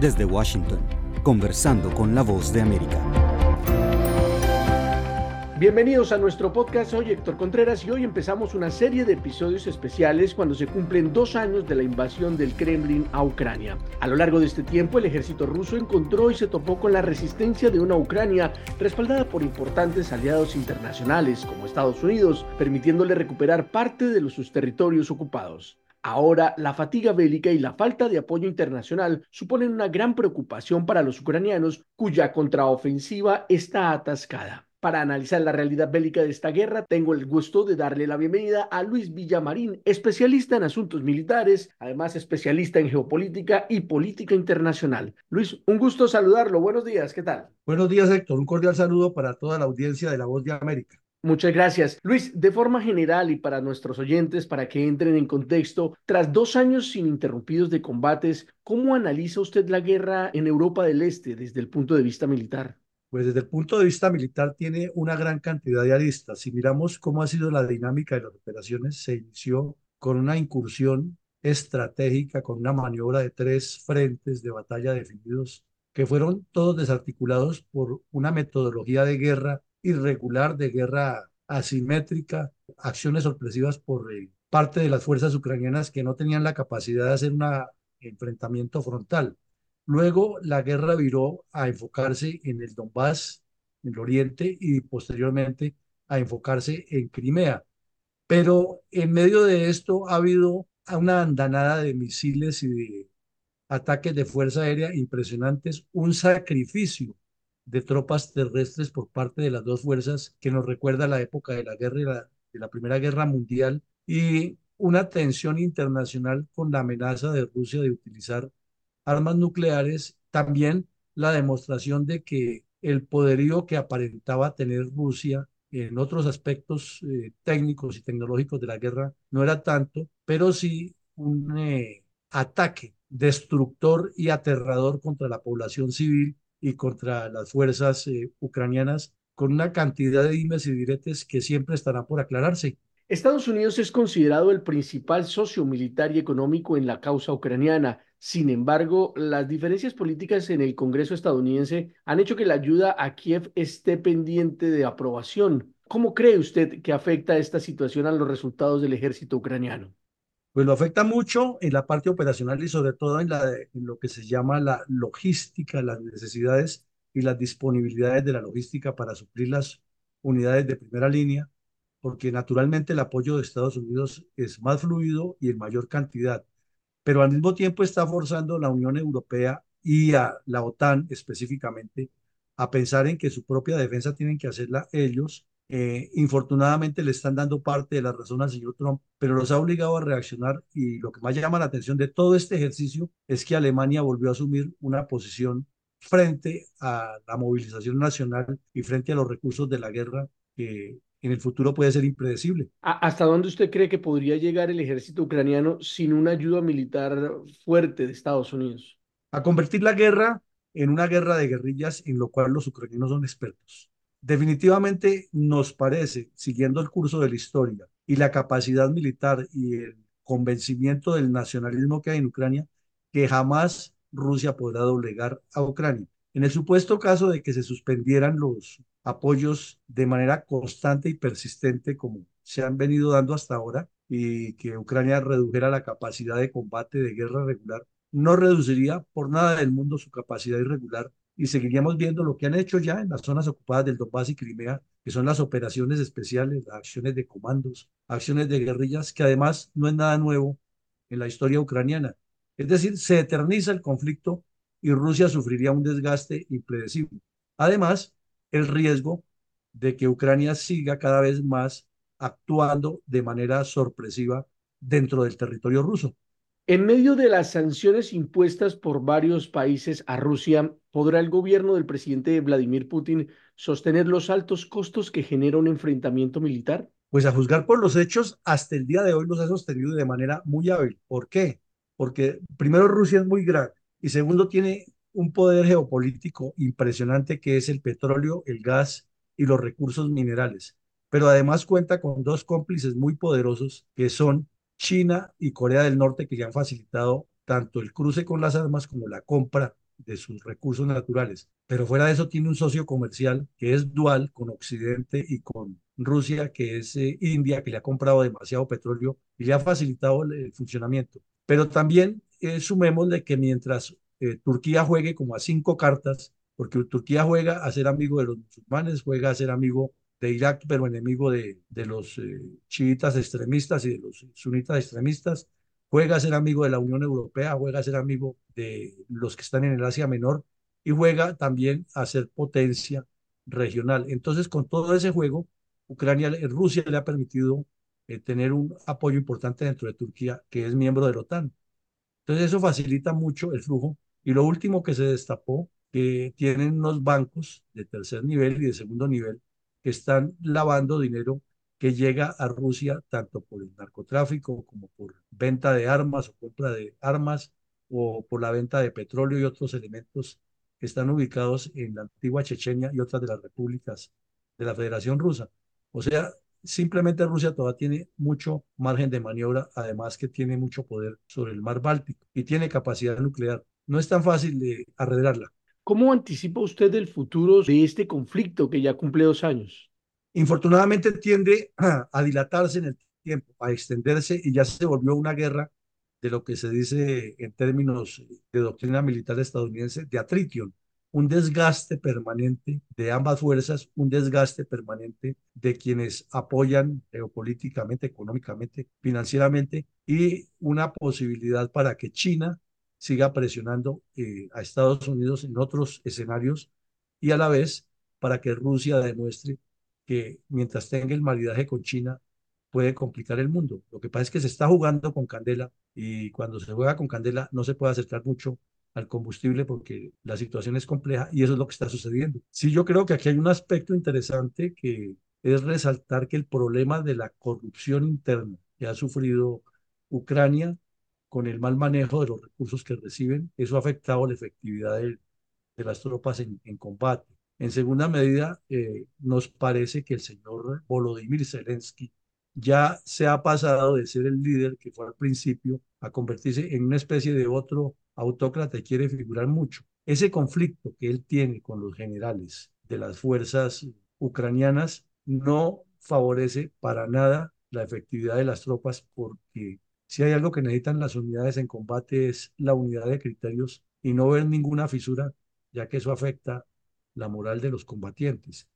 Desde Washington, conversando con la voz de América. Bienvenidos a nuestro podcast, soy Héctor Contreras y hoy empezamos una serie de episodios especiales cuando se cumplen dos años de la invasión del Kremlin a Ucrania. A lo largo de este tiempo el ejército ruso encontró y se topó con la resistencia de una Ucrania respaldada por importantes aliados internacionales como Estados Unidos, permitiéndole recuperar parte de sus territorios ocupados. Ahora, la fatiga bélica y la falta de apoyo internacional suponen una gran preocupación para los ucranianos cuya contraofensiva está atascada. Para analizar la realidad bélica de esta guerra, tengo el gusto de darle la bienvenida a Luis Villamarín, especialista en asuntos militares, además especialista en geopolítica y política internacional. Luis, un gusto saludarlo. Buenos días, ¿qué tal? Buenos días, Héctor. Un cordial saludo para toda la audiencia de La Voz de América. Muchas gracias. Luis, de forma general y para nuestros oyentes, para que entren en contexto, tras dos años ininterrumpidos de combates, ¿cómo analiza usted la guerra en Europa del Este desde el punto de vista militar? Pues desde el punto de vista militar tiene una gran cantidad de aristas. Si miramos cómo ha sido la dinámica de las operaciones, se inició con una incursión estratégica, con una maniobra de tres frentes de batalla definidos, que fueron todos desarticulados por una metodología de guerra irregular, de guerra asimétrica, acciones sorpresivas por eh, parte de las fuerzas ucranianas que no tenían la capacidad de hacer un enfrentamiento frontal. Luego la guerra viró a enfocarse en el Donbass, en el oriente, y posteriormente a enfocarse en Crimea. Pero en medio de esto ha habido una andanada de misiles y de ataques de fuerza aérea impresionantes, un sacrificio de tropas terrestres por parte de las dos fuerzas que nos recuerda la época de la guerra de la Primera Guerra Mundial y una tensión internacional con la amenaza de Rusia de utilizar armas nucleares, también la demostración de que el poderío que aparentaba tener Rusia en otros aspectos eh, técnicos y tecnológicos de la guerra no era tanto, pero sí un eh, ataque destructor y aterrador contra la población civil y contra las fuerzas eh, ucranianas con una cantidad de dimes y diretes que siempre estarán por aclararse. Estados Unidos es considerado el principal socio militar y económico en la causa ucraniana. Sin embargo, las diferencias políticas en el Congreso estadounidense han hecho que la ayuda a Kiev esté pendiente de aprobación. ¿Cómo cree usted que afecta esta situación a los resultados del ejército ucraniano? Pues lo afecta mucho en la parte operacional y sobre todo en, en lo que se llama la logística, las necesidades y las disponibilidades de la logística para suplir las unidades de primera línea porque naturalmente el apoyo de Estados Unidos es más fluido y en mayor cantidad, pero al mismo tiempo está forzando a la Unión Europea y a la OTAN específicamente a pensar en que su propia defensa tienen que hacerla ellos. Eh, infortunadamente le están dando parte de la razón al señor Trump, pero los ha obligado a reaccionar y lo que más llama la atención de todo este ejercicio es que Alemania volvió a asumir una posición frente a la movilización nacional y frente a los recursos de la guerra que en el futuro puede ser impredecible. ¿Hasta dónde usted cree que podría llegar el ejército ucraniano sin una ayuda militar fuerte de Estados Unidos? A convertir la guerra en una guerra de guerrillas en lo cual los ucranianos son expertos. Definitivamente nos parece, siguiendo el curso de la historia y la capacidad militar y el convencimiento del nacionalismo que hay en Ucrania, que jamás Rusia podrá doblegar a Ucrania. En el supuesto caso de que se suspendieran los apoyos de manera constante y persistente como se han venido dando hasta ahora y que Ucrania redujera la capacidad de combate de guerra regular, no reduciría por nada del mundo su capacidad irregular y seguiríamos viendo lo que han hecho ya en las zonas ocupadas del Donbass y Crimea, que son las operaciones especiales, las acciones de comandos, acciones de guerrillas, que además no es nada nuevo en la historia ucraniana. Es decir, se eterniza el conflicto y Rusia sufriría un desgaste impredecible. Además, el riesgo de que Ucrania siga cada vez más actuando de manera sorpresiva dentro del territorio ruso. En medio de las sanciones impuestas por varios países a Rusia, ¿podrá el gobierno del presidente Vladimir Putin sostener los altos costos que genera un enfrentamiento militar? Pues a juzgar por los hechos, hasta el día de hoy los ha sostenido de manera muy hábil. ¿Por qué? Porque primero Rusia es muy grande y segundo tiene un poder geopolítico impresionante que es el petróleo, el gas y los recursos minerales. Pero además cuenta con dos cómplices muy poderosos que son China y Corea del Norte que le han facilitado tanto el cruce con las armas como la compra de sus recursos naturales. Pero fuera de eso tiene un socio comercial que es dual con Occidente y con Rusia, que es eh, India, que le ha comprado demasiado petróleo y le ha facilitado el, funcionamiento. Pero también eh, sumémosle que mientras eh, Turquía juegue como a cinco cartas, porque Turquía juega a ser amigo de los musulmanes, juega a ser amigo de Irak, pero enemigo de, de los eh, chiitas extremistas y de los sunitas extremistas, juega a ser amigo de la Unión Europea, juega a ser amigo de los que están en el Asia Menor y juega también a ser potencia regional. Entonces, con todo ese juego, Ucrania, Rusia le ha permitido eh, tener un apoyo importante dentro de Turquía, que es miembro de la OTAN. Entonces, eso facilita mucho el flujo. Y lo último que se destapó, que tienen unos bancos de tercer nivel y de segundo nivel que están lavando dinero que llega a Rusia tanto por el narcotráfico como por venta de armas o compra de armas o por la venta de petróleo y otros elementos que están ubicados en la antigua Chechenia y otras de las repúblicas de la Federación Rusa. O sea, simplemente Rusia todavía tiene mucho margen de maniobra, además que tiene mucho poder sobre el mar Báltico y tiene capacidad nuclear. No es tan fácil de arreglarla. ¿Cómo anticipa usted el futuro de este conflicto que ya cumple dos años? Infortunadamente tiende a dilatarse en el tiempo, a extenderse y ya se volvió una guerra de lo que se dice en términos de doctrina militar estadounidense de atrition, un desgaste permanente de ambas fuerzas, un desgaste permanente de quienes apoyan geopolíticamente, económicamente, financieramente y una posibilidad para que China siga presionando eh, a Estados Unidos en otros escenarios y a la vez para que Rusia demuestre que mientras tenga el maridaje con China puede complicar el mundo. Lo que pasa es que se está jugando con candela y cuando se juega con candela no se puede acercar mucho al combustible porque la situación es compleja y eso es lo que está sucediendo. Sí, yo creo que aquí hay un aspecto interesante que es resaltar que el problema de la corrupción interna que ha sufrido Ucrania con el mal manejo de los recursos que reciben, eso ha afectado la efectividad de, las tropas en, combate. En segunda medida, eh, nos parece que el señor Volodymyr Zelensky ya se ha pasado de ser el líder que fue al principio a convertirse en una especie de otro autócrata y quiere figurar mucho. Ese conflicto que él tiene con los generales de las fuerzas ucranianas no favorece para nada la efectividad de las tropas porque si hay algo que necesitan las unidades en combate es la unidad de criterios y no ver ninguna fisura, ya que eso afecta la moral de los combatientes.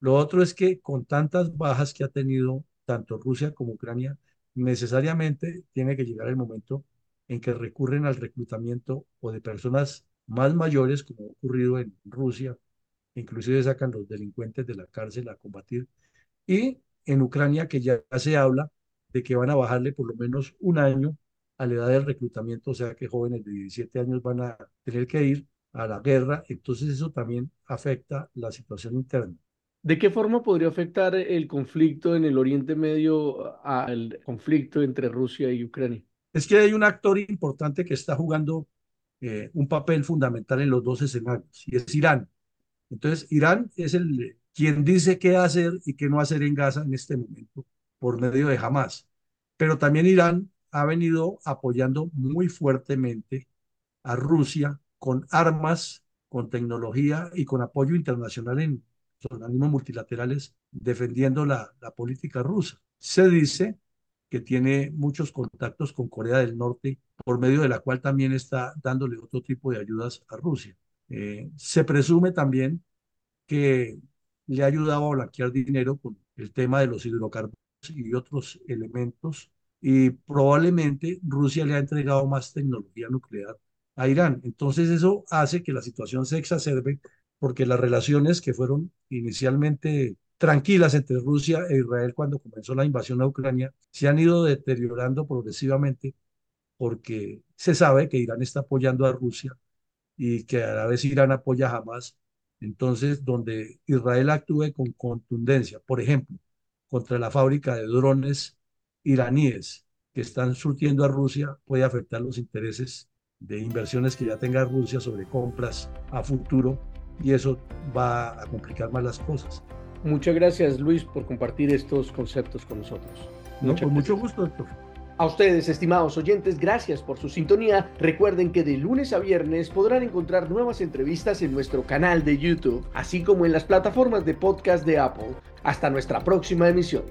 Lo otro es que con tantas bajas que ha tenido tanto Rusia como Ucrania, necesariamente tiene que llegar el momento en que recurren al reclutamiento o de personas más mayores, como ha ocurrido en Rusia, inclusive sacan los delincuentes de la cárcel a combatir, y en Ucrania que ya se habla de que van a bajarle por lo menos un año a la edad del reclutamiento, o sea que jóvenes de 17 años van a tener que ir a la guerra, entonces eso también afecta la situación interna. ¿De qué forma podría afectar el conflicto en el Oriente Medio al conflicto entre Rusia y Ucrania? Es que hay un actor importante que está jugando eh, un papel fundamental en los dos escenarios, y es Irán. Entonces, Irán es el quien dice qué hacer y qué no hacer en Gaza en este momento por medio de Hamas. Pero también Irán ha venido apoyando muy fuertemente a Rusia con armas, con tecnología y con apoyo internacional en organismos multilaterales defendiendo la, la política rusa. Se dice que tiene muchos contactos con Corea del Norte, por medio de la cual también está dándole otro tipo de ayudas a Rusia. Eh, se presume también que le ha ayudado a blanquear dinero con el tema de los hidrocarburos y otros elementos y probablemente Rusia le ha entregado más tecnología nuclear a Irán. Entonces eso hace que la situación se exacerbe porque las relaciones que fueron inicialmente tranquilas entre Rusia e Israel cuando comenzó la invasión a Ucrania se han ido deteriorando progresivamente porque se sabe que Irán está apoyando a Rusia y que a la vez Irán apoya a Hamas. Entonces, donde Israel actúe con contundencia, por ejemplo, contra la fábrica de drones iraníes que están surtiendo a Rusia puede afectar los intereses de inversiones que ya tenga Rusia sobre compras a futuro y eso va a complicar más las cosas. Muchas gracias Luis por compartir estos conceptos con nosotros. con mucho gusto, doctor. A ustedes, estimados oyentes, gracias por su sintonía. Recuerden que de lunes a viernes podrán encontrar nuevas entrevistas en nuestro canal de YouTube, así como en las plataformas de podcast de Apple. Hasta nuestra próxima emisión.